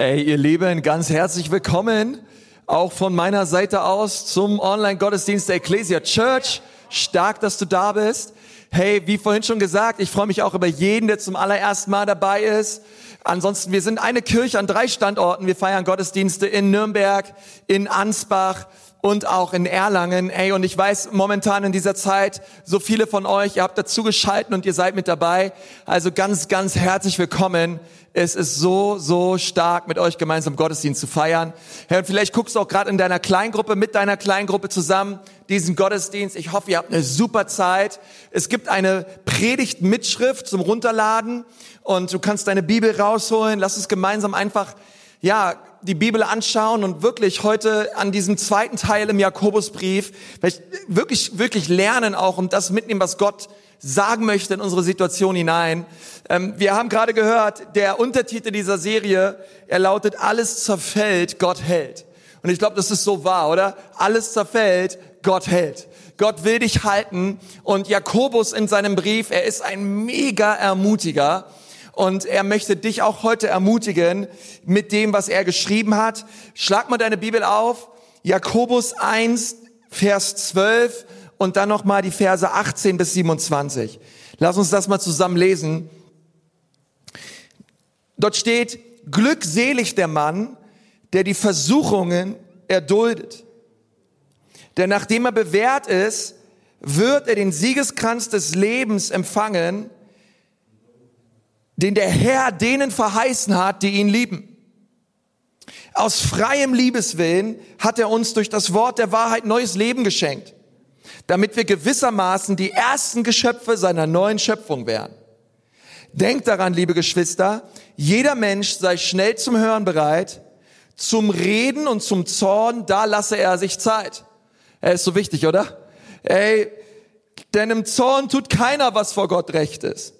Ey, ihr Lieben, ganz herzlich willkommen auch von meiner Seite aus zum Online-Gottesdienst der Ecclesia Church. Stark, dass du da bist. Hey, wie vorhin schon gesagt, ich freue mich auch über jeden, der zum allerersten Mal dabei ist. Ansonsten, wir sind eine Kirche an drei Standorten. Wir feiern Gottesdienste in Nürnberg, in Ansbach und auch in Erlangen. Ey, und ich weiß momentan in dieser Zeit, so viele von euch, ihr habt dazu geschalten und ihr seid mit dabei. Also ganz, ganz herzlich willkommen. Es ist so, so stark, mit euch gemeinsam Gottesdienst zu feiern. Herr, und vielleicht guckst du auch gerade in deiner Kleingruppe, mit deiner Kleingruppe zusammen diesen Gottesdienst. Ich hoffe, ihr habt eine super Zeit. Es gibt eine Predigt-Mitschrift zum Runterladen und du kannst deine Bibel rausholen. Lass uns gemeinsam einfach, ja, die Bibel anschauen und wirklich heute an diesem zweiten Teil im Jakobusbrief wirklich, wirklich lernen auch und das mitnehmen, was Gott sagen möchte in unsere Situation hinein. Ähm, wir haben gerade gehört, der Untertitel dieser Serie, er lautet, alles zerfällt, Gott hält. Und ich glaube, das ist so wahr, oder? Alles zerfällt, Gott hält. Gott will dich halten. Und Jakobus in seinem Brief, er ist ein mega Ermutiger. Und er möchte dich auch heute ermutigen mit dem, was er geschrieben hat. Schlag mal deine Bibel auf. Jakobus 1, Vers 12 und dann nochmal die Verse 18 bis 27. Lass uns das mal zusammen lesen. Dort steht, glückselig der Mann, der die Versuchungen erduldet. Denn nachdem er bewährt ist, wird er den Siegeskranz des Lebens empfangen, den der Herr denen verheißen hat, die ihn lieben. Aus freiem Liebeswillen hat er uns durch das Wort der Wahrheit neues Leben geschenkt, damit wir gewissermaßen die ersten Geschöpfe seiner neuen Schöpfung wären. Denkt daran, liebe Geschwister, jeder Mensch sei schnell zum Hören bereit, zum Reden und zum Zorn, da lasse er sich Zeit. Er ist so wichtig, oder? Ey, denn im Zorn tut keiner, was vor Gott recht ist.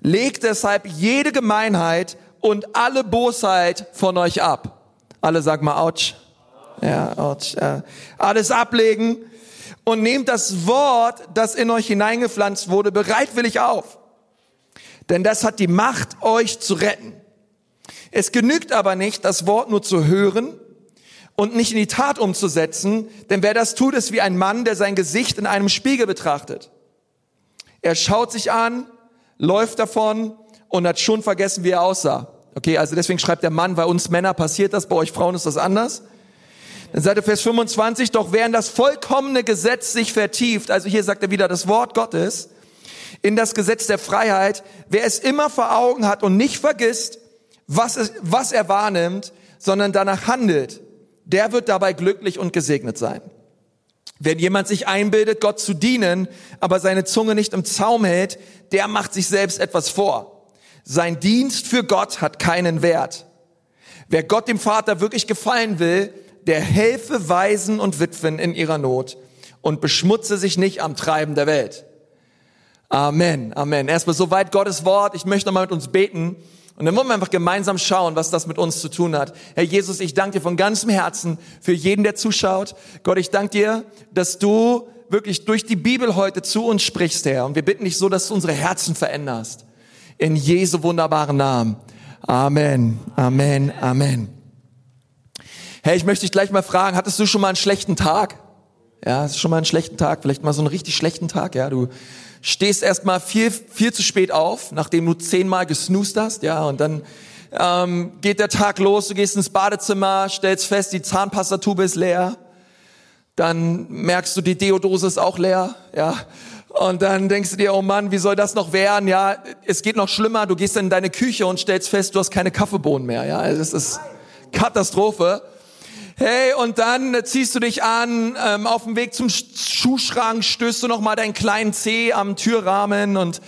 Legt deshalb jede Gemeinheit und alle Bosheit von euch ab. Alle sagen mal, ouch. Ja, ouch. Ja. Alles ablegen und nehmt das Wort, das in euch hineingepflanzt wurde, bereitwillig auf. Denn das hat die Macht, euch zu retten. Es genügt aber nicht, das Wort nur zu hören und nicht in die Tat umzusetzen, denn wer das tut, ist wie ein Mann, der sein Gesicht in einem Spiegel betrachtet. Er schaut sich an, läuft davon und hat schon vergessen, wie er aussah. Okay, also deswegen schreibt der Mann, bei uns Männer passiert das, bei euch Frauen ist das anders. Dann sagt er Vers 25, doch während das vollkommene Gesetz sich vertieft, also hier sagt er wieder das Wort Gottes, in das Gesetz der Freiheit, wer es immer vor Augen hat und nicht vergisst, was, es, was er wahrnimmt, sondern danach handelt, der wird dabei glücklich und gesegnet sein. Wenn jemand sich einbildet, Gott zu dienen, aber seine Zunge nicht im Zaum hält, der macht sich selbst etwas vor. Sein Dienst für Gott hat keinen Wert. Wer Gott dem Vater wirklich gefallen will, der helfe Waisen und Witwen in ihrer Not und beschmutze sich nicht am Treiben der Welt. Amen, Amen. Erstmal soweit Gottes Wort. Ich möchte nochmal mit uns beten. Und dann wollen wir einfach gemeinsam schauen, was das mit uns zu tun hat. Herr Jesus, ich danke dir von ganzem Herzen für jeden, der zuschaut. Gott, ich danke dir, dass du wirklich durch die Bibel heute zu uns sprichst, Herr. Und wir bitten dich so, dass du unsere Herzen veränderst. In Jesu wunderbaren Namen. Amen, Amen, Amen. Hey, ich möchte dich gleich mal fragen, hattest du schon mal einen schlechten Tag? Ja, hast du schon mal einen schlechten Tag? Vielleicht mal so einen richtig schlechten Tag, ja? Du stehst erstmal viel, viel zu spät auf, nachdem du zehnmal gesnoost hast, ja, und dann ähm, geht der Tag los, du gehst ins Badezimmer, stellst fest, die Zahnpastatube ist leer, dann merkst du, die Deodose ist auch leer, ja, und dann denkst du dir, oh Mann, wie soll das noch werden? Ja, es geht noch schlimmer. Du gehst in deine Küche und stellst fest, du hast keine Kaffeebohnen mehr. Ja, es ist Katastrophe. Hey, und dann ziehst du dich an, ähm, auf dem Weg zum Schuhschrank stößt du noch mal deinen kleinen Zeh am Türrahmen und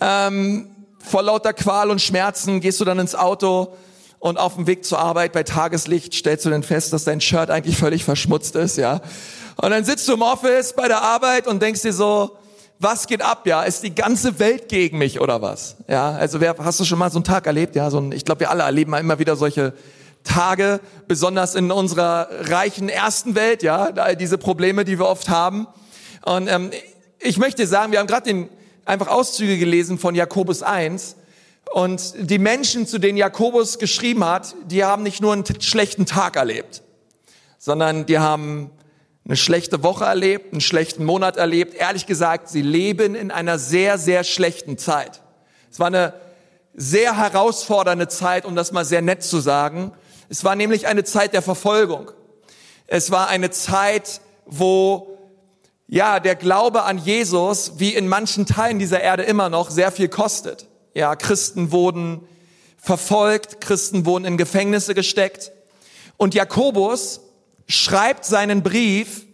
ähm, vor lauter Qual und Schmerzen gehst du dann ins Auto und auf dem Weg zur Arbeit bei Tageslicht stellst du dann fest, dass dein Shirt eigentlich völlig verschmutzt ist, ja. Und dann sitzt du im Office bei der Arbeit und denkst dir so, was geht ab, ja? Ist die ganze Welt gegen mich oder was? Ja, also wer, hast du schon mal so einen Tag erlebt? Ja, so ein, ich glaube, wir alle erleben immer wieder solche Tage, besonders in unserer reichen ersten Welt, ja, diese Probleme, die wir oft haben. Und ähm, ich möchte sagen, wir haben gerade den einfach Auszüge gelesen von Jakobus 1 Und die Menschen, zu denen Jakobus geschrieben hat, die haben nicht nur einen schlechten Tag erlebt, sondern die haben eine schlechte Woche erlebt, einen schlechten Monat erlebt. Ehrlich gesagt, sie leben in einer sehr, sehr schlechten Zeit. Es war eine sehr herausfordernde Zeit, um das mal sehr nett zu sagen. Es war nämlich eine Zeit der Verfolgung. Es war eine Zeit, wo ja, der Glaube an Jesus, wie in manchen Teilen dieser Erde immer noch, sehr viel kostet. Ja, Christen wurden verfolgt, Christen wurden in Gefängnisse gesteckt. Und Jakobus schreibt seinen Brief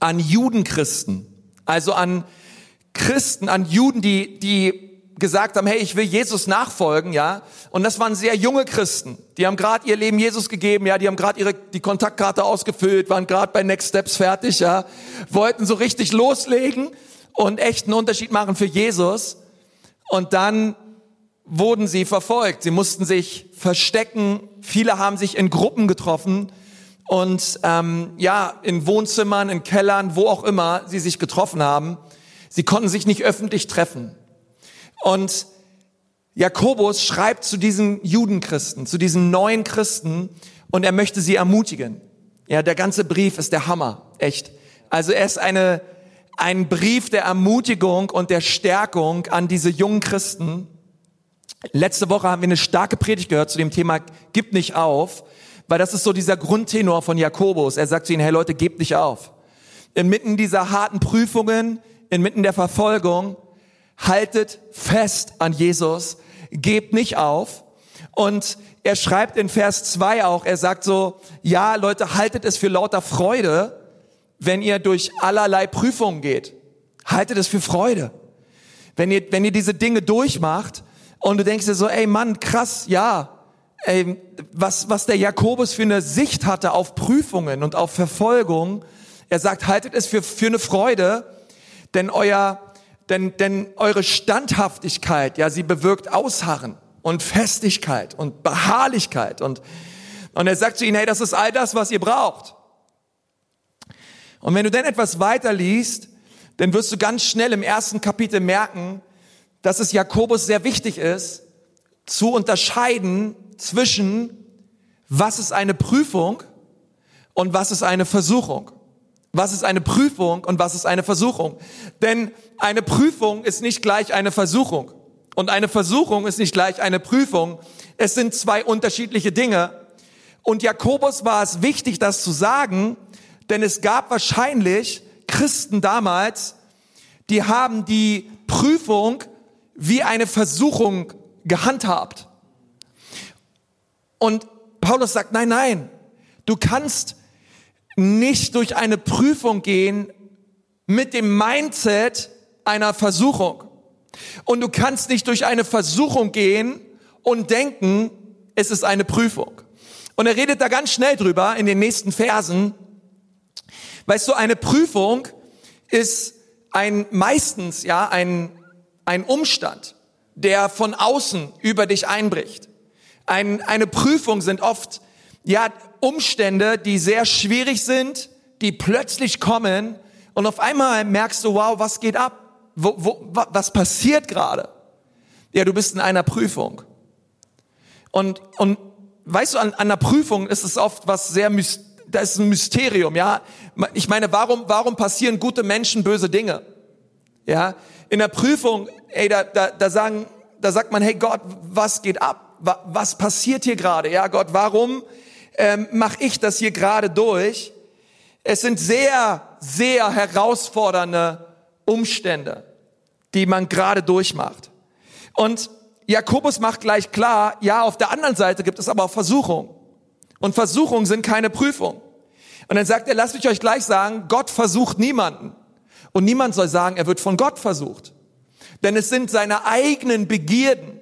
an Judenchristen, also an Christen, an Juden, die, die gesagt haben, hey, ich will Jesus nachfolgen, ja. Und das waren sehr junge Christen. Die haben gerade ihr Leben Jesus gegeben, ja. Die haben gerade ihre die Kontaktkarte ausgefüllt, waren gerade bei Next Steps fertig, ja. Wollten so richtig loslegen und echt einen Unterschied machen für Jesus. Und dann wurden sie verfolgt. Sie mussten sich verstecken. Viele haben sich in Gruppen getroffen und ähm, ja in Wohnzimmern, in Kellern, wo auch immer sie sich getroffen haben. Sie konnten sich nicht öffentlich treffen. Und Jakobus schreibt zu diesen Judenchristen, zu diesen neuen Christen und er möchte sie ermutigen. Ja, der ganze Brief ist der Hammer, echt. Also er ist eine, ein Brief der Ermutigung und der Stärkung an diese jungen Christen. Letzte Woche haben wir eine starke Predigt gehört zu dem Thema Gib nicht auf, weil das ist so dieser Grundtenor von Jakobus. Er sagt zu ihnen, hey Leute, gebt nicht auf. Inmitten dieser harten Prüfungen, inmitten der Verfolgung, haltet fest an Jesus, gebt nicht auf. Und er schreibt in Vers 2 auch, er sagt so, ja Leute, haltet es für lauter Freude, wenn ihr durch allerlei Prüfungen geht. Haltet es für Freude. Wenn ihr, wenn ihr diese Dinge durchmacht und du denkst dir so, ey Mann, krass, ja, ey, was, was der Jakobus für eine Sicht hatte auf Prüfungen und auf Verfolgung. Er sagt, haltet es für, für eine Freude, denn euer, denn, denn eure Standhaftigkeit, ja, sie bewirkt Ausharren und Festigkeit und Beharrlichkeit. Und, und er sagt zu ihnen, hey, das ist all das, was ihr braucht. Und wenn du dann etwas weiter liest, dann wirst du ganz schnell im ersten Kapitel merken, dass es Jakobus sehr wichtig ist, zu unterscheiden zwischen, was ist eine Prüfung und was ist eine Versuchung. Was ist eine Prüfung und was ist eine Versuchung? Denn eine Prüfung ist nicht gleich eine Versuchung. Und eine Versuchung ist nicht gleich eine Prüfung. Es sind zwei unterschiedliche Dinge. Und Jakobus war es wichtig, das zu sagen, denn es gab wahrscheinlich Christen damals, die haben die Prüfung wie eine Versuchung gehandhabt. Und Paulus sagt, nein, nein, du kannst nicht durch eine Prüfung gehen mit dem Mindset einer Versuchung. Und du kannst nicht durch eine Versuchung gehen und denken, es ist eine Prüfung. Und er redet da ganz schnell drüber in den nächsten Versen. Weißt du, eine Prüfung ist ein meistens ja ein ein Umstand, der von außen über dich einbricht. Ein, eine Prüfung sind oft ja Umstände, die sehr schwierig sind, die plötzlich kommen und auf einmal merkst du, wow, was geht ab? Wo, wo, was passiert gerade? Ja, du bist in einer Prüfung. Und, und weißt du, an, an einer Prüfung ist es oft was sehr, da ist ein Mysterium, ja. Ich meine, warum, warum passieren gute Menschen böse Dinge? Ja, in der Prüfung, ey, da, da, da sagen, da sagt man, hey Gott, was geht ab? Was passiert hier gerade? Ja, Gott, warum ähm, mache ich das hier gerade durch. Es sind sehr, sehr herausfordernde Umstände, die man gerade durchmacht. Und Jakobus macht gleich klar, ja, auf der anderen Seite gibt es aber auch Versuchung. Und Versuchungen sind keine Prüfung. Und dann sagt er, lasst mich euch gleich sagen, Gott versucht niemanden. Und niemand soll sagen, er wird von Gott versucht. Denn es sind seine eigenen Begierden.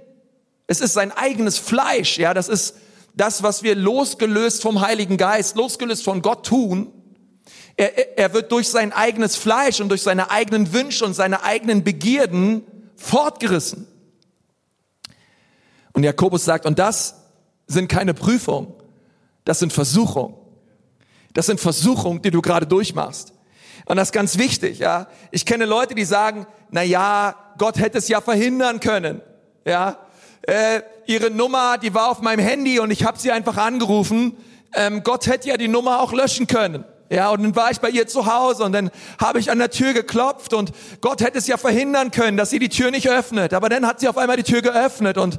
Es ist sein eigenes Fleisch, ja, das ist das, was wir losgelöst vom Heiligen Geist, losgelöst von Gott tun, er, er wird durch sein eigenes Fleisch und durch seine eigenen Wünsche und seine eigenen Begierden fortgerissen. Und Jakobus sagt, und das sind keine Prüfungen, das sind Versuchungen. Das sind Versuchungen, die du gerade durchmachst. Und das ist ganz wichtig, ja. Ich kenne Leute, die sagen, na ja, Gott hätte es ja verhindern können, ja. äh, ihre Nummer, die war auf meinem Handy und ich habe sie einfach angerufen. Ähm, Gott hätte ja die Nummer auch löschen können. Ja, und dann war ich bei ihr zu Hause und dann habe ich an der Tür geklopft und Gott hätte es ja verhindern können, dass sie die Tür nicht öffnet. Aber dann hat sie auf einmal die Tür geöffnet und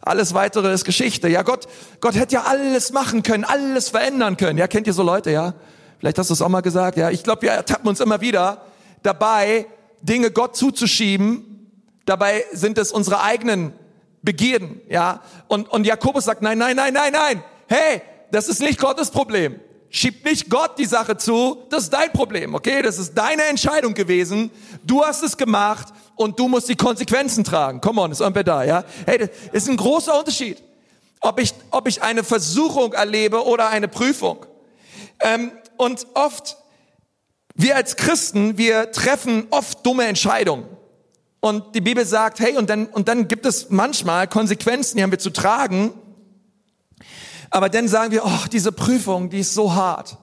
alles weitere ist Geschichte. Ja, Gott, Gott hätte ja alles machen können, alles verändern können. Ja, kennt ihr so Leute, ja? Vielleicht hast du es auch mal gesagt, ja. Ich glaube, wir ertappen uns immer wieder dabei, Dinge Gott zuzuschieben. Dabei sind es unsere eigenen Begierden, ja. Und, und Jakobus sagt, nein, nein, nein, nein, nein. Hey, das ist nicht Gottes Problem. Schieb nicht Gott die Sache zu, das ist dein Problem, okay? Das ist deine Entscheidung gewesen. Du hast es gemacht und du musst die Konsequenzen tragen. Come on, ist irgendwer da, ja? Hey, das ist ein großer Unterschied, ob ich, ob ich eine Versuchung erlebe oder eine Prüfung. Ähm, und oft, wir als Christen, wir treffen oft dumme Entscheidungen. Und die Bibel sagt, hey, und dann, und dann gibt es manchmal Konsequenzen, die haben wir zu tragen. Aber dann sagen wir, oh, diese Prüfung, die ist so hart.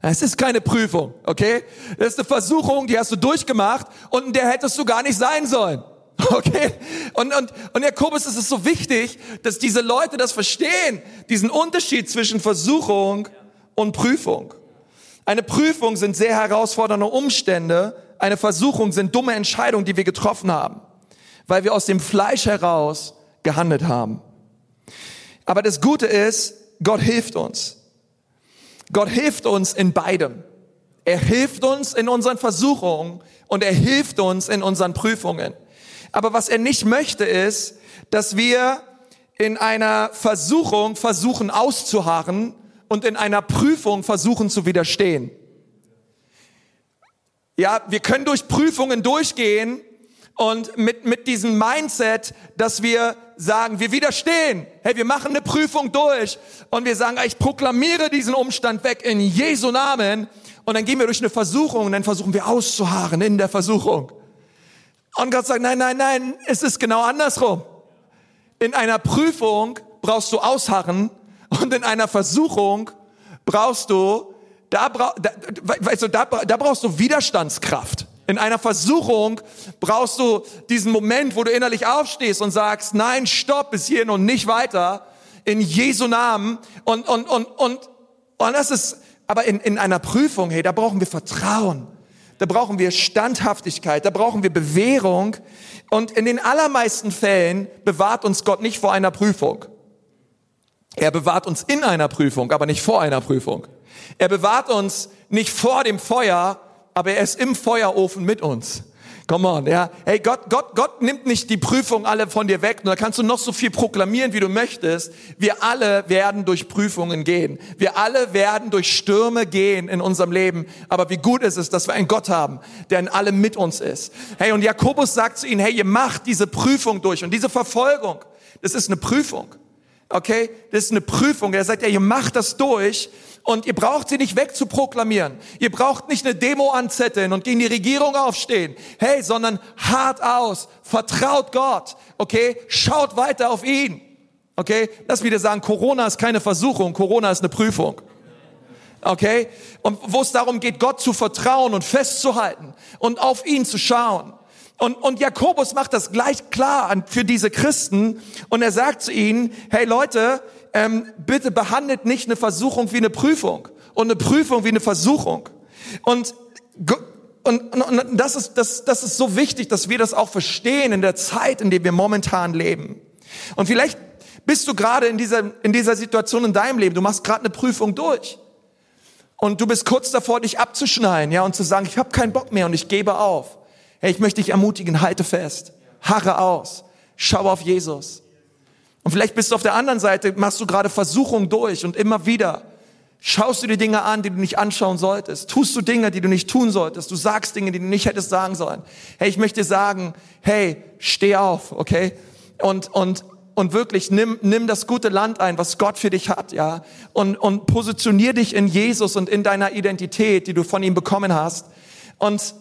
Es ist keine Prüfung, okay? Das ist eine Versuchung, die hast du durchgemacht und in der hättest du gar nicht sein sollen. Okay? Und, und, und Jakobus, es ist so wichtig, dass diese Leute das verstehen, diesen Unterschied zwischen Versuchung und Prüfung. Eine Prüfung sind sehr herausfordernde Umstände, eine Versuchung sind dumme Entscheidungen, die wir getroffen haben, weil wir aus dem Fleisch heraus gehandelt haben. Aber das Gute ist, Gott hilft uns. Gott hilft uns in beidem. Er hilft uns in unseren Versuchungen und er hilft uns in unseren Prüfungen. Aber was er nicht möchte ist, dass wir in einer Versuchung versuchen auszuharren und in einer Prüfung versuchen zu widerstehen. Ja, wir können durch Prüfungen durchgehen und mit, mit diesem Mindset, dass wir sagen, wir widerstehen. Hey, wir machen eine Prüfung durch und wir sagen, ich proklamiere diesen Umstand weg in Jesu Namen. Und dann gehen wir durch eine Versuchung und dann versuchen wir auszuharren in der Versuchung. Und Gott sagt, nein, nein, nein, es ist genau andersrum. In einer Prüfung brauchst du ausharren und in einer Versuchung brauchst du, da, da, weißt du, da, da brauchst du Widerstandskraft. In einer Versuchung brauchst du diesen Moment, wo du innerlich aufstehst und sagst, nein, stopp, bis hierhin und nicht weiter, in Jesu Namen. Und, und, und, und, und das ist, aber in, in einer Prüfung, hey, da brauchen wir Vertrauen. Da brauchen wir Standhaftigkeit, da brauchen wir Bewährung. Und in den allermeisten Fällen bewahrt uns Gott nicht vor einer Prüfung. Er bewahrt uns in einer Prüfung, aber nicht vor einer Prüfung. Er bewahrt uns nicht vor dem Feuer, aber er ist im Feuerofen mit uns. Come on, ja. Hey, Gott, Gott, Gott nimmt nicht die Prüfung alle von dir weg. Und da kannst du noch so viel proklamieren, wie du möchtest. Wir alle werden durch Prüfungen gehen. Wir alle werden durch Stürme gehen in unserem Leben. Aber wie gut ist es, dass wir einen Gott haben, der in allem mit uns ist. Hey, und Jakobus sagt zu ihnen, hey, ihr macht diese Prüfung durch. Und diese Verfolgung, das ist eine Prüfung. Okay? Das ist eine Prüfung. Er sagt, ja, ihr macht das durch und ihr braucht sie nicht wegzuproklamieren. Ihr braucht nicht eine Demo anzetteln und gegen die Regierung aufstehen. Hey, sondern hart aus. Vertraut Gott. Okay? Schaut weiter auf ihn. Okay? Lass wieder sagen, Corona ist keine Versuchung. Corona ist eine Prüfung. Okay? Und wo es darum geht, Gott zu vertrauen und festzuhalten und auf ihn zu schauen. Und, und Jakobus macht das gleich klar für diese Christen und er sagt zu ihnen, hey Leute, ähm, bitte behandelt nicht eine Versuchung wie eine Prüfung und eine Prüfung wie eine Versuchung. Und, und, und, und das, ist, das, das ist so wichtig, dass wir das auch verstehen in der Zeit, in der wir momentan leben. Und vielleicht bist du gerade in dieser, in dieser Situation in deinem Leben, du machst gerade eine Prüfung durch. Und du bist kurz davor, dich abzuschneiden, ja, und zu sagen, ich habe keinen Bock mehr und ich gebe auf. Hey, ich möchte dich ermutigen, halte fest, harre aus, schau auf Jesus. Und vielleicht bist du auf der anderen Seite, machst du gerade Versuchung durch und immer wieder schaust du dir Dinge an, die du nicht anschauen solltest. Tust du Dinge, die du nicht tun solltest. Du sagst Dinge, die du nicht hättest sagen sollen. Hey, ich möchte sagen, hey, steh auf, okay? Und, und, und wirklich nimm, nimm das gute Land ein, was Gott für dich hat, ja? Und, und positionier dich in Jesus und in deiner Identität, die du von ihm bekommen hast. Und,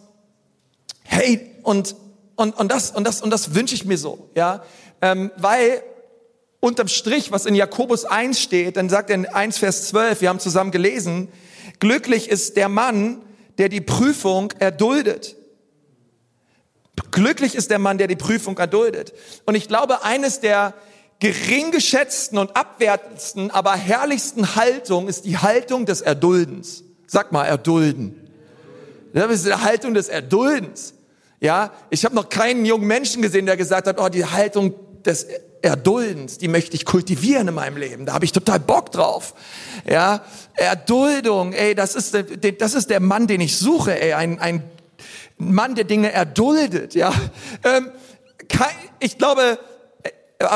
hey, und, und, und das, und das, und das wünsche ich mir so, ja? Ähm, weil unterm Strich, was in Jakobus 1 steht, dann sagt er in 1 Vers 12, wir haben zusammen gelesen, glücklich ist der Mann, der die Prüfung erduldet. Glücklich ist der Mann, der die Prüfung erduldet. Und ich glaube, eines der gering geschätzten und abwertendsten, aber herrlichsten Haltung ist die Haltung des Erduldens. Sag mal, erdulden. Das ist die Haltung des Erduldens. Ja, ich habe noch keinen jungen Menschen gesehen, der gesagt hat, oh, die Haltung des Erduldens, die möchte ich kultivieren in meinem Leben. Da habe ich total Bock drauf. Ja, Erduldung, ey, das ist, das ist der Mann, den ich suche, ey, ein, ein Mann, der Dinge erduldet. Ja, ähm, ich glaube,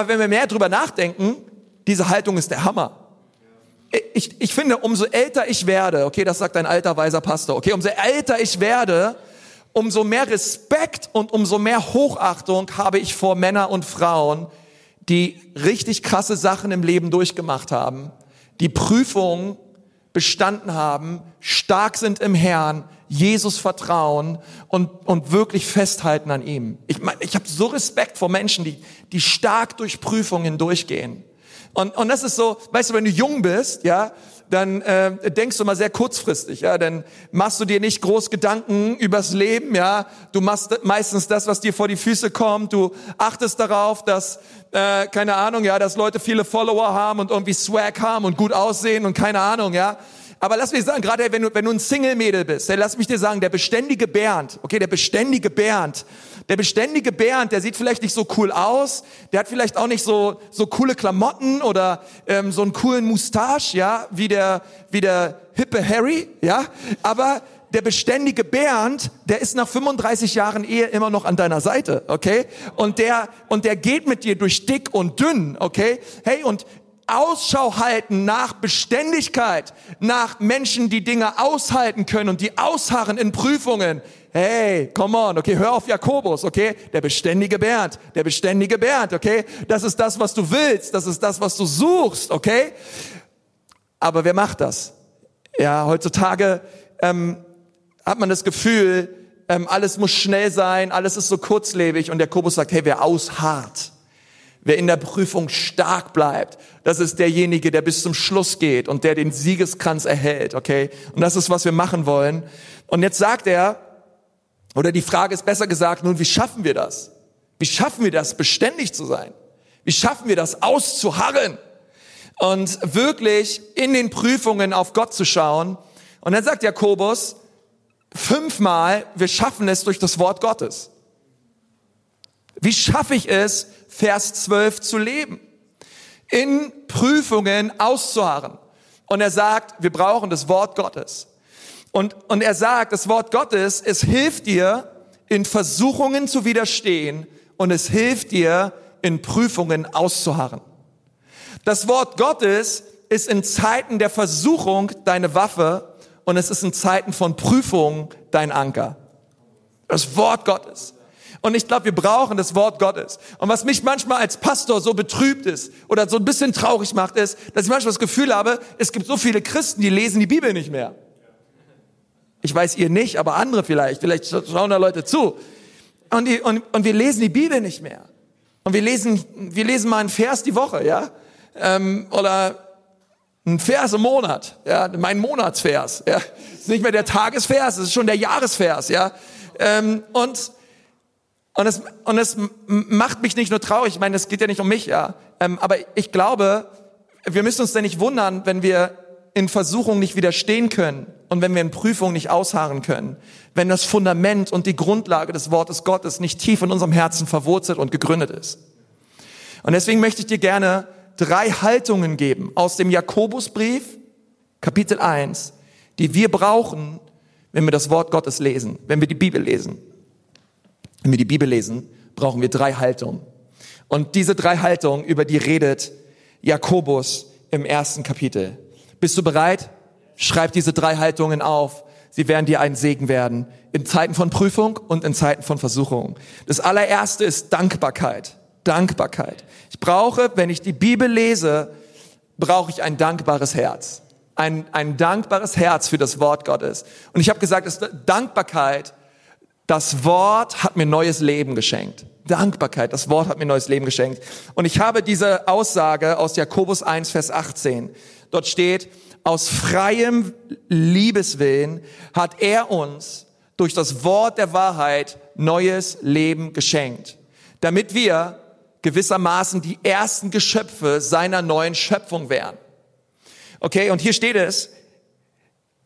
wenn wir mehr drüber nachdenken, diese Haltung ist der Hammer. Ich, ich finde, umso älter ich werde, okay, das sagt ein alter weiser Pastor, okay, umso älter ich werde, umso mehr Respekt und umso mehr Hochachtung habe ich vor Männer und Frauen, die richtig krasse Sachen im Leben durchgemacht haben, die Prüfungen bestanden haben, stark sind im Herrn, Jesus vertrauen und, und wirklich festhalten an ihm. Ich meine, ich habe so Respekt vor Menschen, die, die stark durch Prüfungen durchgehen. Und, und das ist so, weißt du, wenn du jung bist, ja, dann äh, denkst du mal sehr kurzfristig, ja, dann machst du dir nicht groß Gedanken übers Leben, ja, du machst meistens das, was dir vor die Füße kommt, du achtest darauf, dass äh, keine Ahnung, ja, dass Leute viele Follower haben und irgendwie Swag haben und gut aussehen und keine Ahnung, ja. Aber lass mich sagen, gerade wenn du, wenn du ein Single-Mädel bist, dann lass mich dir sagen, der beständige Bernd, okay, der beständige Bernd, der beständige Bernd, der sieht vielleicht nicht so cool aus, der hat vielleicht auch nicht so, so coole Klamotten oder ähm, so einen coolen Moustache, ja, wie der, wie der hippe Harry, ja, aber der beständige Bernd, der ist nach 35 Jahren Ehe immer noch an deiner Seite, okay? Und der, und der geht mit dir durch dick und dünn, okay? Hey, und Ausschau halten nach Beständigkeit, nach Menschen, die Dinge aushalten können und die ausharren in Prüfungen. Hey, come on, okay, hör auf Jakobus, okay? Der beständige Bernd, der beständige Bernd, okay? Das ist das, was du willst, das ist das, was du suchst, okay? Aber wer macht das? Ja, heutzutage ähm, hat man das Gefühl, ähm, alles muss schnell sein, alles ist so kurzlebig und Jakobus sagt, hey, wer ausharrt, Wer in der Prüfung stark bleibt, das ist derjenige, der bis zum Schluss geht und der den Siegeskranz erhält, okay? Und das ist, was wir machen wollen. Und jetzt sagt er, oder die Frage ist besser gesagt, nun, wie schaffen wir das? Wie schaffen wir das, beständig zu sein? Wie schaffen wir das, auszuharren? Und wirklich in den Prüfungen auf Gott zu schauen. Und dann sagt Jakobus, fünfmal, wir schaffen es durch das Wort Gottes. Wie schaffe ich es, Vers 12 zu leben. In Prüfungen auszuharren. Und er sagt, wir brauchen das Wort Gottes. Und, und er sagt, das Wort Gottes, es hilft dir, in Versuchungen zu widerstehen und es hilft dir, in Prüfungen auszuharren. Das Wort Gottes ist in Zeiten der Versuchung deine Waffe und es ist in Zeiten von Prüfung dein Anker. Das Wort Gottes. Und ich glaube, wir brauchen das Wort Gottes. Und was mich manchmal als Pastor so betrübt ist oder so ein bisschen traurig macht, ist, dass ich manchmal das Gefühl habe, es gibt so viele Christen, die lesen die Bibel nicht mehr. Ich weiß ihr nicht, aber andere vielleicht. Vielleicht schauen da Leute zu. Und, die, und, und wir lesen die Bibel nicht mehr. Und wir lesen, wir lesen mal einen Vers die Woche, ja? Ähm, oder ein Vers im Monat, ja? Mein Monatsvers, ja? Ist nicht mehr der Tagesvers, es ist schon der Jahresvers, ja? Ähm, und und es, und es macht mich nicht nur traurig, ich meine, es geht ja nicht um mich, ja. Ähm, aber ich glaube, wir müssen uns denn nicht wundern, wenn wir in Versuchung nicht widerstehen können und wenn wir in Prüfung nicht ausharren können, wenn das Fundament und die Grundlage des Wortes Gottes nicht tief in unserem Herzen verwurzelt und gegründet ist. Und deswegen möchte ich dir gerne drei Haltungen geben aus dem Jakobusbrief, Kapitel 1, die wir brauchen, wenn wir das Wort Gottes lesen, wenn wir die Bibel lesen. Wenn wir die Bibel lesen, brauchen wir drei Haltungen. Und diese drei Haltungen, über die redet Jakobus im ersten Kapitel. Bist du bereit? Schreib diese drei Haltungen auf. Sie werden dir ein Segen werden. In Zeiten von Prüfung und in Zeiten von Versuchung. Das allererste ist Dankbarkeit. Dankbarkeit. Ich brauche, wenn ich die Bibel lese, brauche ich ein dankbares Herz. Ein, ein dankbares Herz für das Wort Gottes. Und ich habe gesagt, dass Dankbarkeit das Wort hat mir neues Leben geschenkt. Dankbarkeit, das Wort hat mir neues Leben geschenkt. Und ich habe diese Aussage aus Jakobus 1, Vers 18. Dort steht, aus freiem Liebeswillen hat er uns durch das Wort der Wahrheit neues Leben geschenkt, damit wir gewissermaßen die ersten Geschöpfe seiner neuen Schöpfung wären. Okay, und hier steht es,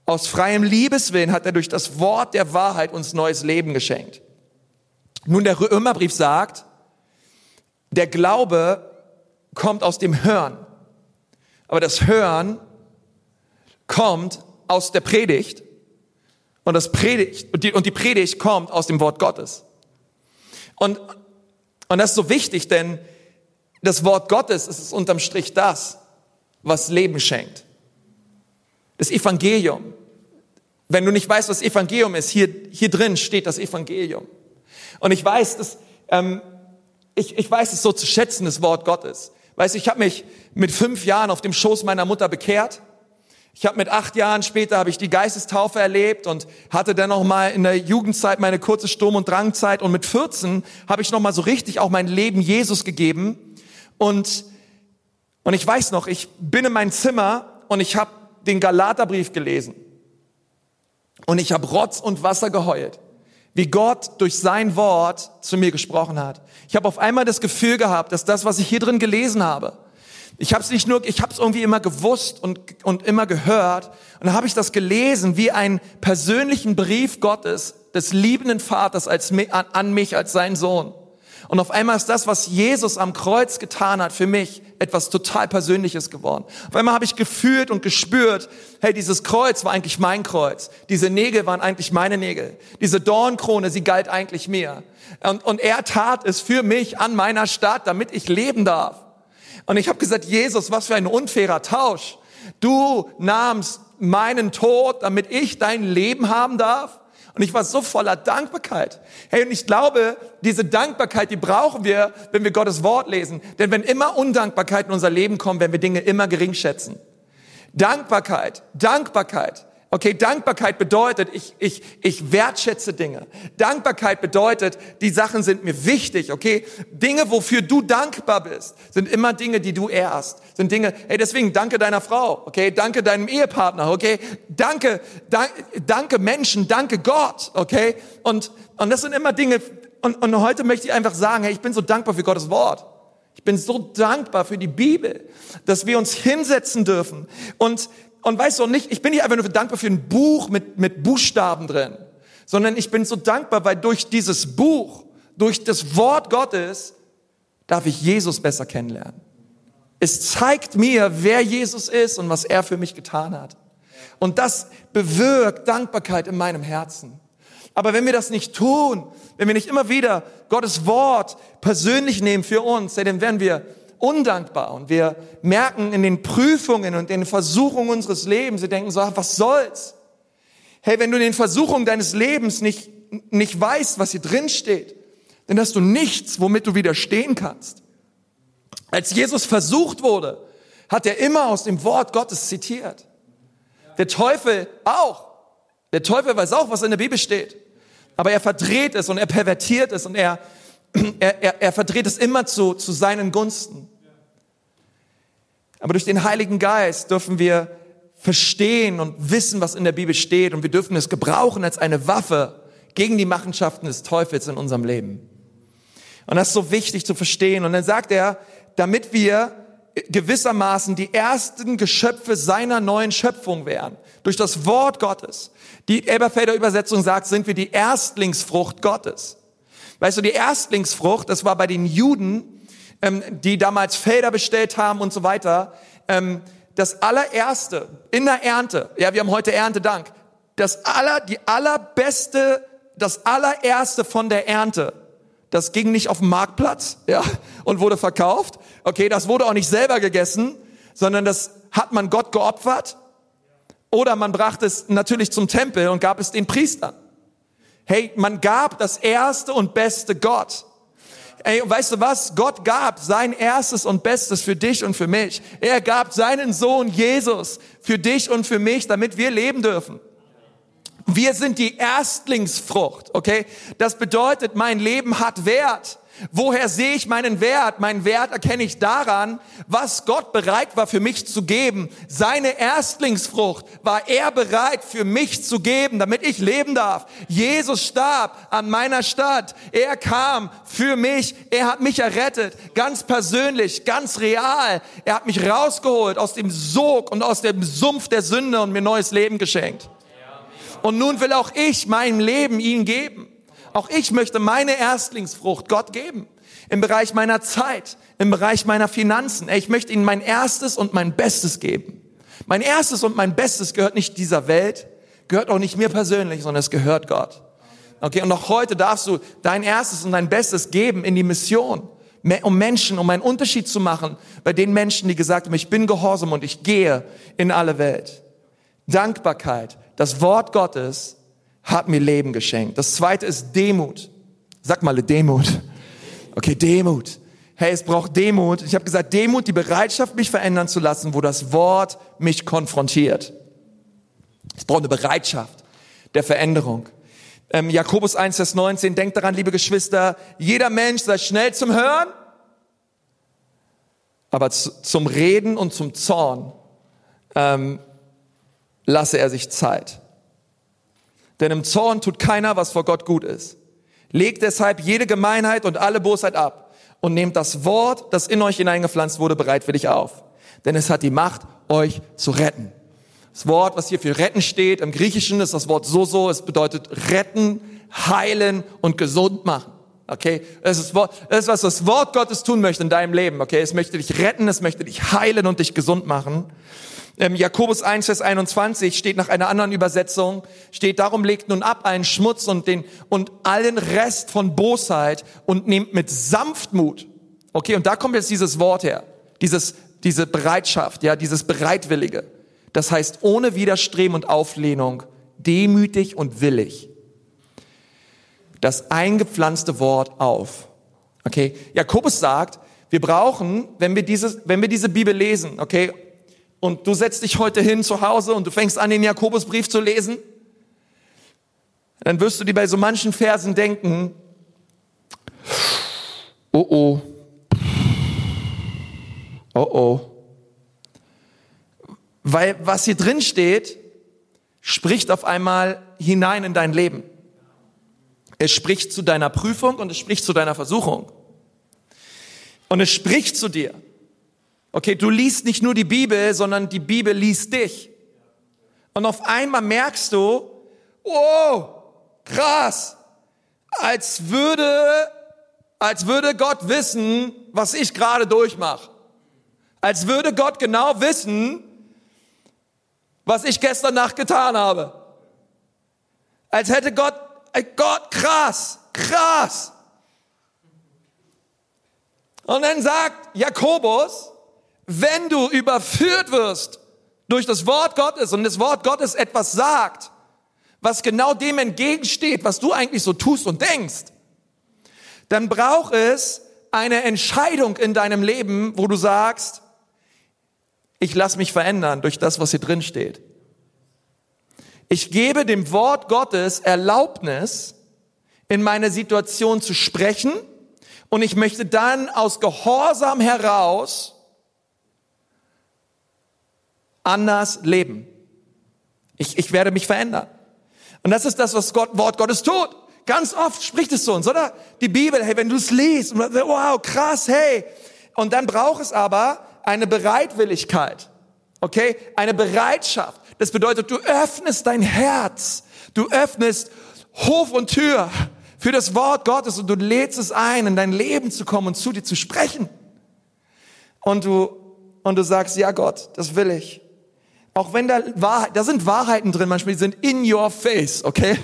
aus freiem Liebeswillen hat er durch das Wort der Wahrheit uns neues Leben geschenkt. Nun, der Römerbrief sagt, der Glaube kommt aus dem Hören. Aber das Hören kommt aus der Predigt und das Predigt und die, und die Predigt kommt aus dem Wort Gottes. Und, und das ist so wichtig, denn das Wort Gottes ist unterm Strich das, was Leben schenkt. Das Evangelium. Wenn du nicht weißt, was Evangelium ist, hier, hier drin steht das Evangelium. Und ich weiß, dass, ähm, ich, ich weiß es so zu schätzen, das Wort Gottes. Weißt du, ich habe mich mit fünf Jahren auf dem Schoß meiner Mutter bekehrt ich habe mit acht Jahren später habe ich die Geistestaufe erlebt und hatte dann noch mal in der Jugendzeit meine kurze Sturm- und Drangzeit. Und mit 14 habe ich noch mal so richtig auch mein Leben Jesus gegeben. Und und ich weiß noch, ich bin in mein Zimmer und ich habe den Galaterbrief gelesen. Und ich habe Rotz und Wasser geheult, wie Gott durch sein Wort zu mir gesprochen hat. Ich habe auf einmal das Gefühl gehabt, dass das, was ich hier drin gelesen habe, ich habe es nicht nur, ich habe es irgendwie immer gewusst und, und immer gehört. Und dann habe ich das gelesen wie einen persönlichen Brief Gottes, des liebenden Vaters als, an, mich als sein Sohn. Und auf einmal ist das, was Jesus am Kreuz getan hat, für mich etwas total Persönliches geworden. Auf einmal habe ich gefühlt und gespürt, hey, dieses Kreuz war eigentlich mein Kreuz. Diese Nägel waren eigentlich meine Nägel. Diese Dornkrone, sie galt eigentlich mir. Und, und er tat es für mich an meiner Stadt, damit ich leben darf. Und ich habe gesagt, Jesus, was für ein unfairer Tausch. Du nahmst meinen Tod, damit ich dein Leben haben darf. Und ich war so voller Dankbarkeit. Hey, und ich glaube, diese Dankbarkeit, die brauchen wir, wenn wir Gottes Wort lesen. Denn wenn immer Undankbarkeit in unser Leben kommt, werden wir Dinge immer gering schätzen. Dankbarkeit, Dankbarkeit Okay, Dankbarkeit bedeutet, ich, ich, ich wertschätze Dinge. Dankbarkeit bedeutet, die Sachen sind mir wichtig, okay? Dinge, wofür du dankbar bist, sind immer Dinge, die du ehrst. Sind Dinge, hey, deswegen danke deiner Frau, okay? Danke deinem Ehepartner, okay? Danke, dank, danke Menschen, danke Gott, okay? Und, und das sind immer Dinge, und, und heute möchte ich einfach sagen, hey, ich bin so dankbar für Gottes Wort. Ich bin so dankbar für die Bibel, dass wir uns hinsetzen dürfen und und weißt du nicht, ich bin nicht einfach nur dankbar für ein Buch mit, mit Buchstaben drin, sondern ich bin so dankbar, weil durch dieses Buch, durch das Wort Gottes, darf ich Jesus besser kennenlernen. Es zeigt mir, wer Jesus ist und was er für mich getan hat. Und das bewirkt Dankbarkeit in meinem Herzen. Aber wenn wir das nicht tun, wenn wir nicht immer wieder Gottes Wort persönlich nehmen für uns, dann werden wir undankbar und wir merken in den Prüfungen und den Versuchungen unseres Lebens, wir denken so, ach, was soll's? Hey, wenn du in den Versuchungen deines Lebens nicht, nicht weißt, was hier drin steht, dann hast du nichts, womit du widerstehen kannst. Als Jesus versucht wurde, hat er immer aus dem Wort Gottes zitiert. Der Teufel auch. Der Teufel weiß auch, was in der Bibel steht. Aber er verdreht es und er pervertiert es und er, er, er, er verdreht es immer zu, zu seinen Gunsten. Aber durch den Heiligen Geist dürfen wir verstehen und wissen, was in der Bibel steht und wir dürfen es gebrauchen als eine Waffe gegen die Machenschaften des Teufels in unserem Leben. Und das ist so wichtig zu verstehen. Und dann sagt er, damit wir gewissermaßen die ersten Geschöpfe seiner neuen Schöpfung wären. Durch das Wort Gottes. Die Elberfelder Übersetzung sagt, sind wir die Erstlingsfrucht Gottes. Weißt du, die Erstlingsfrucht, das war bei den Juden, ähm, die damals Felder bestellt haben und so weiter, ähm, das allererste in der Ernte, ja, wir haben heute Erntedank, das aller, die allerbeste, das allererste von der Ernte, das ging nicht auf den Marktplatz, ja, und wurde verkauft. Okay, das wurde auch nicht selber gegessen, sondern das hat man Gott geopfert. Oder man brachte es natürlich zum Tempel und gab es den Priestern. Hey, man gab das erste und beste Gott. Ey, weißt du was? Gott gab sein erstes und bestes für dich und für mich. Er gab seinen Sohn Jesus für dich und für mich, damit wir leben dürfen. Wir sind die Erstlingsfrucht, okay? Das bedeutet, mein Leben hat Wert. Woher sehe ich meinen Wert? Meinen Wert erkenne ich daran, was Gott bereit war für mich zu geben. Seine Erstlingsfrucht war er bereit für mich zu geben, damit ich leben darf. Jesus starb an meiner Stadt. Er kam für mich. Er hat mich errettet. Ganz persönlich, ganz real. Er hat mich rausgeholt aus dem Sog und aus dem Sumpf der Sünde und mir neues Leben geschenkt. Und nun will auch ich mein Leben ihm geben. Auch ich möchte meine Erstlingsfrucht Gott geben. Im Bereich meiner Zeit, im Bereich meiner Finanzen. Ich möchte ihnen mein erstes und mein Bestes geben. Mein erstes und mein Bestes gehört nicht dieser Welt, gehört auch nicht mir persönlich, sondern es gehört Gott. Okay, und auch heute darfst du dein erstes und dein Bestes geben in die Mission, um Menschen, um einen Unterschied zu machen bei den Menschen, die gesagt haben, ich bin gehorsam und ich gehe in alle Welt. Dankbarkeit, das Wort Gottes hat mir Leben geschenkt. Das zweite ist Demut. Sag mal Demut. Okay, Demut. Hey, es braucht Demut. Ich habe gesagt, Demut, die Bereitschaft, mich verändern zu lassen, wo das Wort mich konfrontiert. Es braucht eine Bereitschaft der Veränderung. Ähm, Jakobus 1, Vers 19, denkt daran, liebe Geschwister, jeder Mensch sei schnell zum Hören, aber zu, zum Reden und zum Zorn ähm, lasse er sich Zeit. Denn im Zorn tut keiner, was vor Gott gut ist. Legt deshalb jede Gemeinheit und alle Bosheit ab und nehmt das Wort, das in euch hineingepflanzt wurde, bereitwillig auf. Denn es hat die Macht, euch zu retten. Das Wort, was hier für retten steht, im Griechischen ist das Wort so so. Es bedeutet retten, heilen und gesund machen. Okay, das ist, das ist, was das Wort Gottes tun möchte in deinem Leben. Okay, es möchte dich retten, es möchte dich heilen und dich gesund machen. Ähm, Jakobus 1, Vers 21 steht nach einer anderen Übersetzung, steht, darum legt nun ab allen Schmutz und den, und allen Rest von Bosheit und nehmt mit Sanftmut. Okay, und da kommt jetzt dieses Wort her. Dieses, diese Bereitschaft, ja, dieses Bereitwillige. Das heißt, ohne Widerstreben und Auflehnung, demütig und willig. Das eingepflanzte Wort auf. Okay, Jakobus sagt, wir brauchen, wenn wir diese, wenn wir diese Bibel lesen, okay, und du setzt dich heute hin zu Hause und du fängst an, den Jakobusbrief zu lesen, dann wirst du dir bei so manchen Versen denken, oh oh, oh oh. Weil was hier drin steht, spricht auf einmal hinein in dein Leben. Es spricht zu deiner Prüfung und es spricht zu deiner Versuchung. Und es spricht zu dir. Okay, du liest nicht nur die Bibel, sondern die Bibel liest dich. Und auf einmal merkst du, oh, krass, als würde, als würde Gott wissen, was ich gerade durchmache. Als würde Gott genau wissen, was ich gestern Nacht getan habe. Als hätte Gott, Gott, krass, krass. Und dann sagt Jakobus, wenn du überführt wirst durch das Wort Gottes und das Wort Gottes etwas sagt, was genau dem entgegensteht, was du eigentlich so tust und denkst, dann braucht es eine Entscheidung in deinem Leben, wo du sagst, ich lasse mich verändern durch das, was hier drin steht. Ich gebe dem Wort Gottes Erlaubnis, in meine Situation zu sprechen und ich möchte dann aus Gehorsam heraus anders leben. Ich, ich werde mich verändern. Und das ist das, was Gott, Wort Gottes tut. Ganz oft spricht es zu uns, oder? Die Bibel, hey, wenn du es liest, wow, krass, hey. Und dann braucht es aber eine Bereitwilligkeit. Okay? Eine Bereitschaft. Das bedeutet, du öffnest dein Herz. Du öffnest Hof und Tür für das Wort Gottes und du lädst es ein, in dein Leben zu kommen und zu dir zu sprechen. Und du, und du sagst, ja Gott, das will ich. Auch wenn da Wahrheit, da sind Wahrheiten drin, manchmal die sind in your face, okay?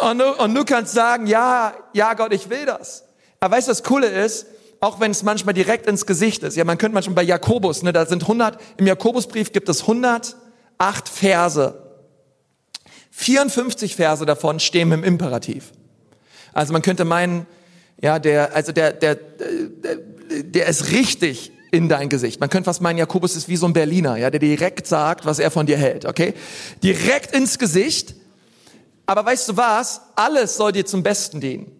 Und du, und du kannst sagen, ja, ja Gott, ich will das. Aber weißt du, das Coole ist, auch wenn es manchmal direkt ins Gesicht ist. Ja, man könnte manchmal bei Jakobus, ne, da sind 100, im Jakobusbrief gibt es 108 Verse. 54 Verse davon stehen im Imperativ. Also man könnte meinen, ja, der, also der, der, der, der ist richtig in dein Gesicht. Man könnte fast meinen, Jakobus ist wie so ein Berliner, ja, der direkt sagt, was er von dir hält, okay? Direkt ins Gesicht. Aber weißt du was? Alles soll dir zum Besten dienen.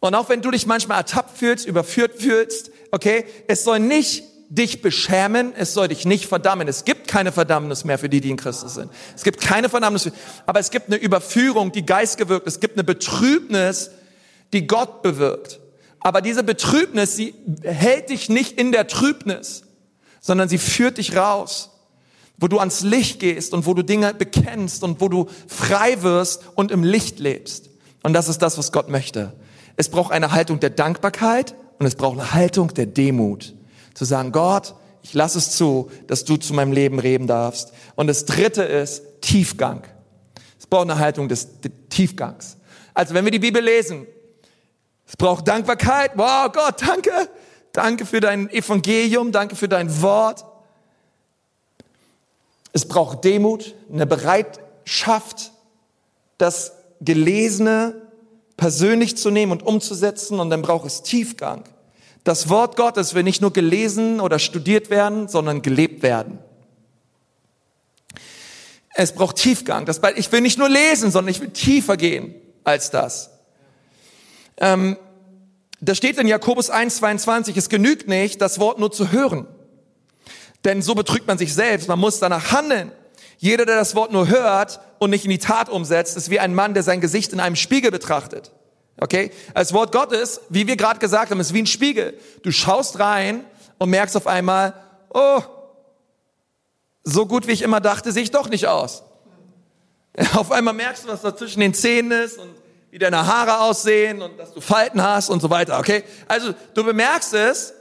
Und auch wenn du dich manchmal ertappt fühlst, überführt fühlst, okay, es soll nicht dich beschämen, es soll dich nicht verdammen. Es gibt keine Verdammnis mehr für die, die in Christus sind. Es gibt keine Verdammnis, aber es gibt eine Überführung, die Geist gewirkt. Es gibt eine Betrübnis, die Gott bewirkt. Aber diese Betrübnis, sie hält dich nicht in der Trübnis, sondern sie führt dich raus, wo du ans Licht gehst und wo du Dinge bekennst und wo du frei wirst und im Licht lebst. Und das ist das, was Gott möchte. Es braucht eine Haltung der Dankbarkeit und es braucht eine Haltung der Demut. Zu sagen, Gott, ich lasse es zu, dass du zu meinem Leben reden darfst. Und das dritte ist Tiefgang. Es braucht eine Haltung des Tiefgangs. Also wenn wir die Bibel lesen, es braucht Dankbarkeit. Wow, Gott, danke. Danke für dein Evangelium, danke für dein Wort. Es braucht Demut, eine Bereitschaft, das Gelesene persönlich zu nehmen und umzusetzen und dann braucht es Tiefgang. Das Wort Gottes will nicht nur gelesen oder studiert werden, sondern gelebt werden. Es braucht Tiefgang. Ich will nicht nur lesen, sondern ich will tiefer gehen als das. Ähm, da steht in Jakobus 1, 22, es genügt nicht, das Wort nur zu hören. Denn so betrügt man sich selbst. Man muss danach handeln. Jeder, der das Wort nur hört und nicht in die Tat umsetzt, ist wie ein Mann, der sein Gesicht in einem Spiegel betrachtet. Okay? Das Wort Gottes, wie wir gerade gesagt haben, ist wie ein Spiegel. Du schaust rein und merkst auf einmal, oh, so gut wie ich immer dachte, sehe ich doch nicht aus. Auf einmal merkst du, was da zwischen den Zähnen ist und wie deine Haare aussehen und dass du Falten hast und so weiter. Okay? Also du bemerkst es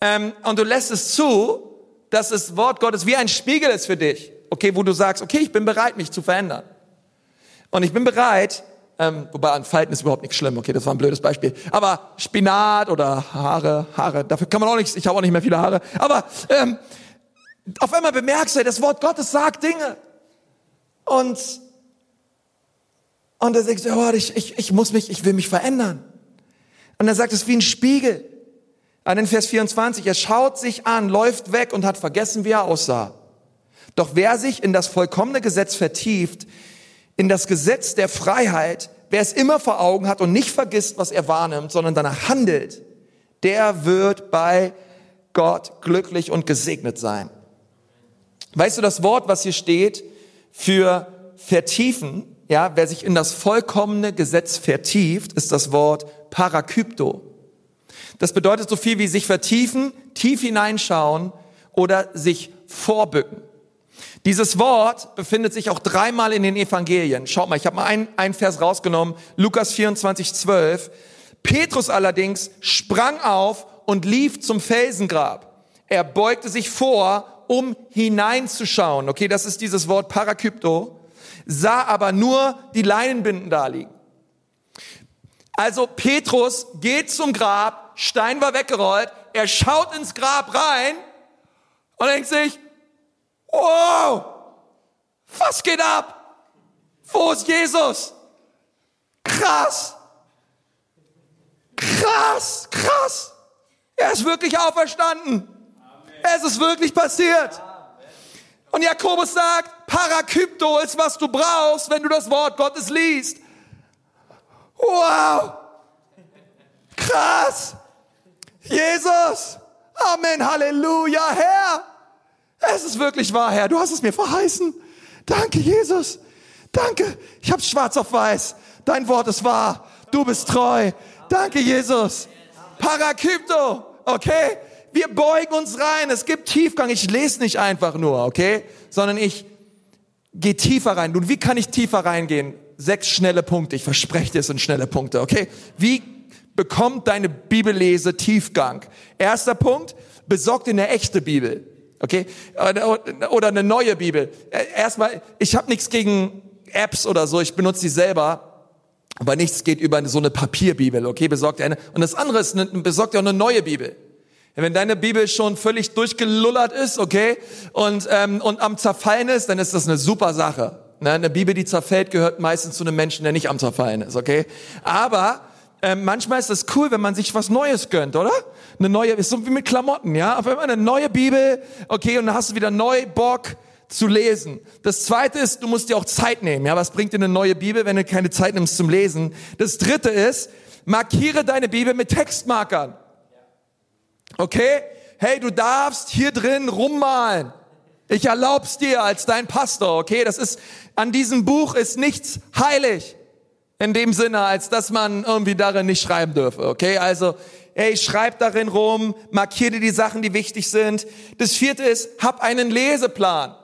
ähm, und du lässt es zu, dass das Wort Gottes wie ein Spiegel ist für dich okay, wo du sagst, okay, ich bin bereit, mich zu verändern. Und ich bin bereit, ähm, wobei an Falten ist überhaupt nicht schlimm, okay, das war ein blödes Beispiel. Aber Spinat oder Haare, Haare, dafür kann man auch nichts, ich habe auch nicht mehr viele Haare. Aber ähm, auf einmal bemerkst du, das Wort Gottes sagt Dinge. Und, und denkst du, oh, ich, ich, ich muss mich, ich will mich verändern. Und er sagt es wie ein Spiegel. An den Vers 24, er schaut sich an, läuft weg und hat vergessen, wie er aussah. Doch wer sich in das vollkommene Gesetz vertieft, in das Gesetz der Freiheit, wer es immer vor Augen hat und nicht vergisst, was er wahrnimmt, sondern danach handelt, der wird bei Gott glücklich und gesegnet sein. Weißt du, das Wort, was hier steht für vertiefen, ja, wer sich in das vollkommene Gesetz vertieft, ist das Wort Parakypto. Das bedeutet so viel wie sich vertiefen, tief hineinschauen oder sich vorbücken. Dieses Wort befindet sich auch dreimal in den Evangelien. Schaut mal, ich habe mal einen, einen Vers rausgenommen, Lukas 24, 12. Petrus allerdings sprang auf und lief zum Felsengrab. Er beugte sich vor, um hineinzuschauen. Okay, das ist dieses Wort Parakypto. Sah aber nur die Leinenbinden da liegen. Also Petrus geht zum Grab, Stein war weggerollt, er schaut ins Grab rein und denkt sich, Wow! Was geht ab? Wo ist Jesus? Krass! Krass! Krass! Er ist wirklich auferstanden. Es ist wirklich passiert. Und Jakobus sagt, Parakypto ist, was du brauchst, wenn du das Wort Gottes liest. Wow! Krass! Jesus! Amen, Halleluja, Herr! Es ist wirklich wahr, Herr. Du hast es mir verheißen. Danke, Jesus. Danke. Ich hab's schwarz auf weiß. Dein Wort ist wahr. Du bist treu. Danke, Jesus. Parakypto. Okay? Wir beugen uns rein. Es gibt Tiefgang. Ich lese nicht einfach nur, okay? Sondern ich gehe tiefer rein. Nun, wie kann ich tiefer reingehen? Sechs schnelle Punkte. Ich verspreche dir, es sind schnelle Punkte, okay? Wie bekommt deine Bibellese Tiefgang? Erster Punkt, besorg dir eine echte Bibel. Okay? Oder eine neue Bibel. Erstmal, ich habe nichts gegen Apps oder so, ich benutze die selber. Aber nichts geht über so eine Papierbibel, okay? Besorgt eine. Und das andere ist, besorgt dir auch eine neue Bibel. Wenn deine Bibel schon völlig durchgelullert ist, okay, und, ähm, und am Zerfallen ist, dann ist das eine super Sache. Ne? Eine Bibel, die zerfällt, gehört meistens zu einem Menschen, der nicht am Zerfallen ist, okay? Aber ähm, manchmal ist es cool, wenn man sich was Neues gönnt, oder? Eine neue, ist so wie mit Klamotten, ja? Auf einmal eine neue Bibel, okay, und dann hast du wieder neu Bock zu lesen. Das zweite ist, du musst dir auch Zeit nehmen, ja? Was bringt dir eine neue Bibel, wenn du keine Zeit nimmst zum Lesen? Das dritte ist, Markiere deine Bibel mit Textmarkern. Okay? Hey, du darfst hier drin rummalen. Ich erlaub's dir als dein Pastor, okay? Das ist, an diesem Buch ist nichts heilig. In dem Sinne, als dass man irgendwie darin nicht schreiben dürfe, okay? Also, ey, schreib darin rum, markiere die Sachen, die wichtig sind. Das vierte ist, hab einen Leseplan.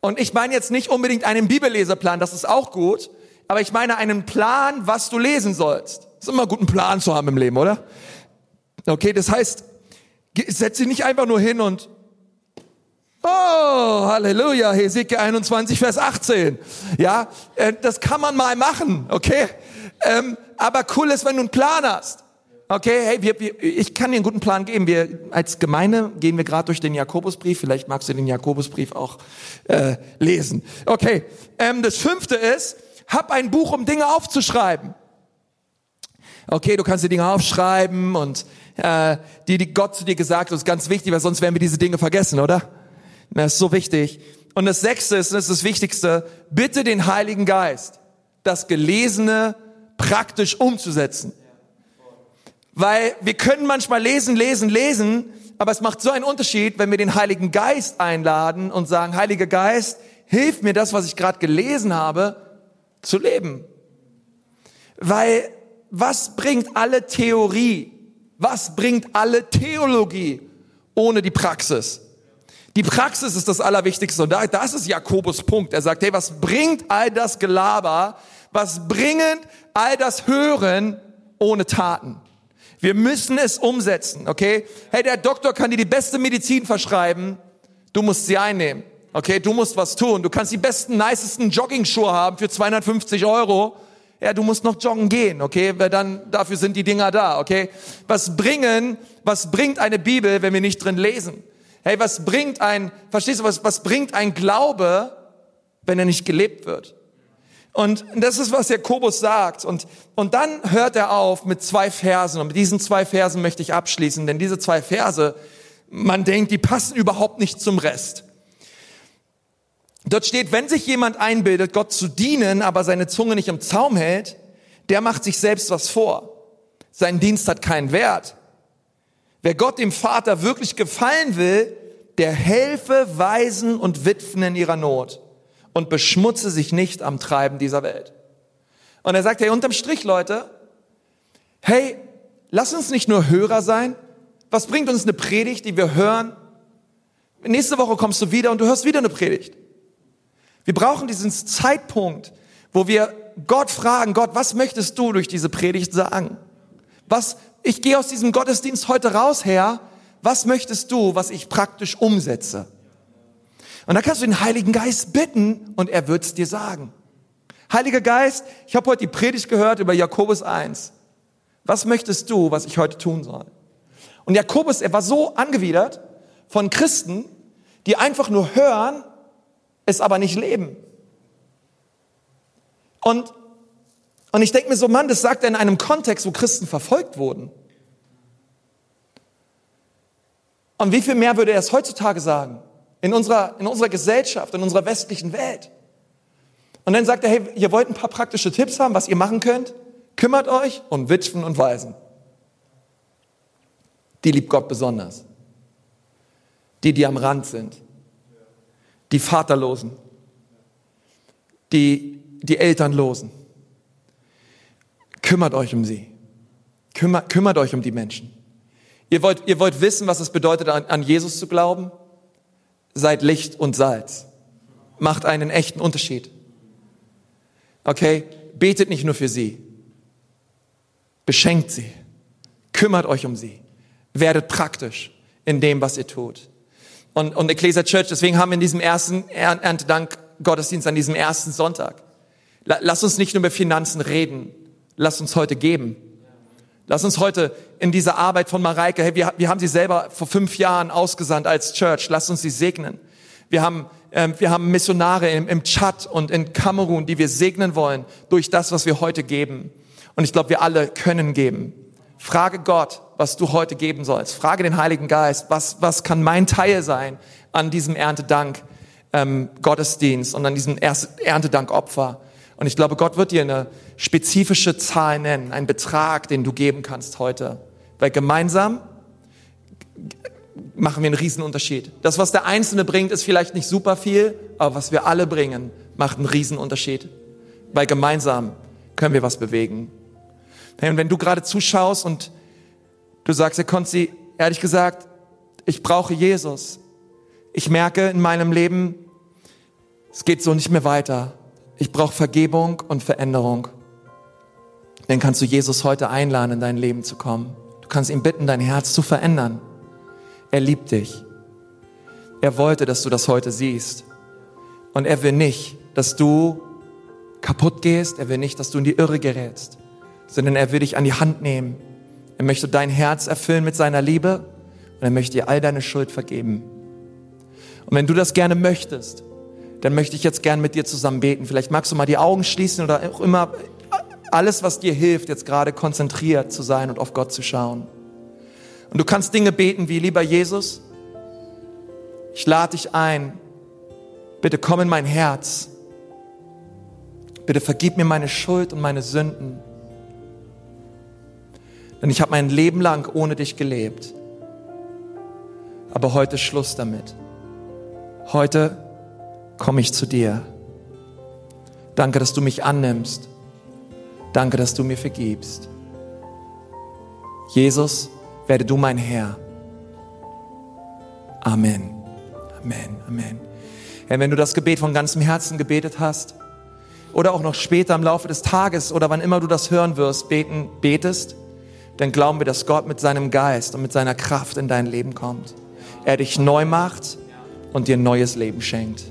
Und ich meine jetzt nicht unbedingt einen Bibelleseplan, das ist auch gut, aber ich meine einen Plan, was du lesen sollst. Ist immer gut, einen Plan zu haben im Leben, oder? Okay, das heißt, setz dich nicht einfach nur hin und Oh, Halleluja, Hesekiel 21, Vers 18. Ja, äh, das kann man mal machen, okay? Ähm, aber cool ist, wenn du einen Plan hast. Okay, hey, wir, wir, ich kann dir einen guten Plan geben. Wir als Gemeinde gehen wir gerade durch den Jakobusbrief. Vielleicht magst du den Jakobusbrief auch äh, lesen. Okay, ähm, das Fünfte ist, hab ein Buch, um Dinge aufzuschreiben. Okay, du kannst dir Dinge aufschreiben und äh, die, die Gott zu dir gesagt hat, ist ganz wichtig, weil sonst werden wir diese Dinge vergessen, oder? Das ist so wichtig. Und das Sechste ist, das ist das Wichtigste, bitte den Heiligen Geist, das Gelesene praktisch umzusetzen. Weil wir können manchmal lesen, lesen, lesen, aber es macht so einen Unterschied, wenn wir den Heiligen Geist einladen und sagen, Heiliger Geist, hilf mir das, was ich gerade gelesen habe, zu leben. Weil was bringt alle Theorie, was bringt alle Theologie ohne die Praxis? Die Praxis ist das Allerwichtigste und da, das ist Jakobus Punkt. Er sagt, hey, was bringt all das Gelaber, was bringen all das Hören ohne Taten? Wir müssen es umsetzen, okay? Hey, der Doktor kann dir die beste Medizin verschreiben, du musst sie einnehmen, okay? Du musst was tun. Du kannst die besten, nicesten Jogging-Schuhe haben für 250 Euro, ja, du musst noch joggen gehen, okay? Weil dann, dafür sind die Dinger da, okay? Was bringen, was bringt eine Bibel, wenn wir nicht drin lesen? Hey, was bringt ein, verstehst du, was, was bringt ein Glaube, wenn er nicht gelebt wird? Und das ist, was Jakobus sagt. Und, und dann hört er auf mit zwei Versen. Und mit diesen zwei Versen möchte ich abschließen, denn diese zwei Verse, man denkt, die passen überhaupt nicht zum Rest. Dort steht, wenn sich jemand einbildet, Gott zu dienen, aber seine Zunge nicht im Zaum hält, der macht sich selbst was vor. Sein Dienst hat keinen Wert. Wer Gott dem Vater wirklich gefallen will, der helfe Waisen und Witwen in ihrer Not und beschmutze sich nicht am Treiben dieser Welt. Und er sagt, hey, unterm Strich, Leute, hey, lass uns nicht nur Hörer sein. Was bringt uns eine Predigt, die wir hören? Nächste Woche kommst du wieder und du hörst wieder eine Predigt. Wir brauchen diesen Zeitpunkt, wo wir Gott fragen, Gott, was möchtest du durch diese Predigt sagen? Was, ich gehe aus diesem Gottesdienst heute raus, Herr, was möchtest du, was ich praktisch umsetze? Und dann kannst du den Heiligen Geist bitten und er wird es dir sagen. Heiliger Geist, ich habe heute die Predigt gehört über Jakobus 1. Was möchtest du, was ich heute tun soll? Und Jakobus, er war so angewidert von Christen, die einfach nur hören es aber nicht leben. Und, und ich denke mir so, Mann, das sagt er in einem Kontext, wo Christen verfolgt wurden. Und wie viel mehr würde er es heutzutage sagen? In unserer, in unserer Gesellschaft, in unserer westlichen Welt. Und dann sagt er, hey, ihr wollt ein paar praktische Tipps haben, was ihr machen könnt? Kümmert euch um Witwen und Waisen. Die liebt Gott besonders. Die, die am Rand sind die Vaterlosen, die, die Elternlosen. Kümmert euch um sie. Kümmert, kümmert euch um die Menschen. Ihr wollt, ihr wollt wissen, was es bedeutet, an, an Jesus zu glauben? Seid Licht und Salz. Macht einen echten Unterschied. Okay? Betet nicht nur für sie. Beschenkt sie. Kümmert euch um sie. Werdet praktisch in dem, was ihr tut und, und Ecclesia Church. Deswegen haben wir in diesem ersten Erntedank Gottesdienst an diesem ersten Sonntag. Lass uns nicht nur über Finanzen reden. Lass uns heute geben. Lass uns heute in dieser Arbeit von Mareike, hey, wir, wir haben sie selber vor fünf Jahren ausgesandt als Church. Lass uns sie segnen. Wir haben, ähm, wir haben Missionare im, im Tschad und in Kamerun, die wir segnen wollen durch das, was wir heute geben. Und ich glaube, wir alle können geben. Frage Gott, was du heute geben sollst. Frage den Heiligen Geist, was, was kann mein Teil sein an diesem Erntedank ähm, Gottesdienst und an diesem Erntedankopfer. Und ich glaube, Gott wird dir eine spezifische Zahl nennen, einen Betrag, den du geben kannst heute. Weil gemeinsam machen wir einen Riesenunterschied. Das, was der Einzelne bringt, ist vielleicht nicht super viel, aber was wir alle bringen, macht einen Riesenunterschied. Weil gemeinsam können wir was bewegen. Und wenn du gerade zuschaust und du sagst, Herr Konzi, ehrlich gesagt, ich brauche Jesus. Ich merke in meinem Leben, es geht so nicht mehr weiter. Ich brauche Vergebung und Veränderung. Dann kannst du Jesus heute einladen, in dein Leben zu kommen. Du kannst ihn bitten, dein Herz zu verändern. Er liebt dich. Er wollte, dass du das heute siehst. Und er will nicht, dass du kaputt gehst. Er will nicht, dass du in die Irre gerätst, sondern er will dich an die Hand nehmen. Er möchte dein Herz erfüllen mit seiner Liebe und er möchte dir all deine Schuld vergeben. Und wenn du das gerne möchtest, dann möchte ich jetzt gern mit dir zusammen beten. Vielleicht magst du mal die Augen schließen oder auch immer alles, was dir hilft, jetzt gerade konzentriert zu sein und auf Gott zu schauen. Und du kannst Dinge beten wie, lieber Jesus, ich lade dich ein, bitte komm in mein Herz. Bitte vergib mir meine Schuld und meine Sünden. Denn ich habe mein Leben lang ohne dich gelebt. Aber heute Schluss damit. Heute komme ich zu dir. Danke, dass du mich annimmst. Danke, dass du mir vergibst. Jesus, werde du mein Herr. Amen. Amen. Amen. Herr, wenn du das Gebet von ganzem Herzen gebetet hast oder auch noch später im Laufe des Tages oder wann immer du das hören wirst, beten, betest, dann glauben wir, dass Gott mit seinem Geist und mit seiner Kraft in dein Leben kommt. Er dich neu macht und dir neues Leben schenkt.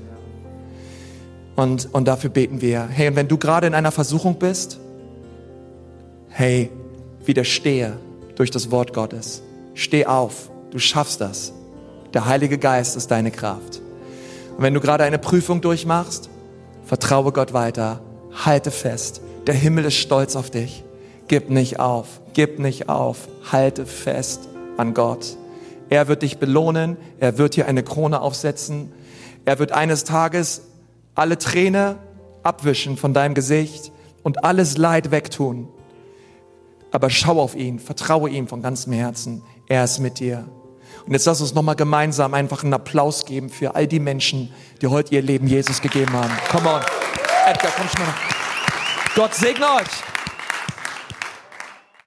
Und, und dafür beten wir. Hey, und wenn du gerade in einer Versuchung bist, hey, widerstehe durch das Wort Gottes. Steh auf, du schaffst das. Der Heilige Geist ist deine Kraft. Und wenn du gerade eine Prüfung durchmachst, vertraue Gott weiter, halte fest. Der Himmel ist stolz auf dich. Gib nicht auf, gib nicht auf, halte fest an Gott. Er wird dich belohnen, er wird dir eine Krone aufsetzen, er wird eines Tages alle Träne abwischen von deinem Gesicht und alles Leid wegtun. Aber schau auf ihn, vertraue ihm von ganzem Herzen. Er ist mit dir. Und jetzt lass uns nochmal gemeinsam einfach einen Applaus geben für all die Menschen, die heute ihr Leben Jesus gegeben haben. Come on. Edgar, komm schon mal. Gott segne euch.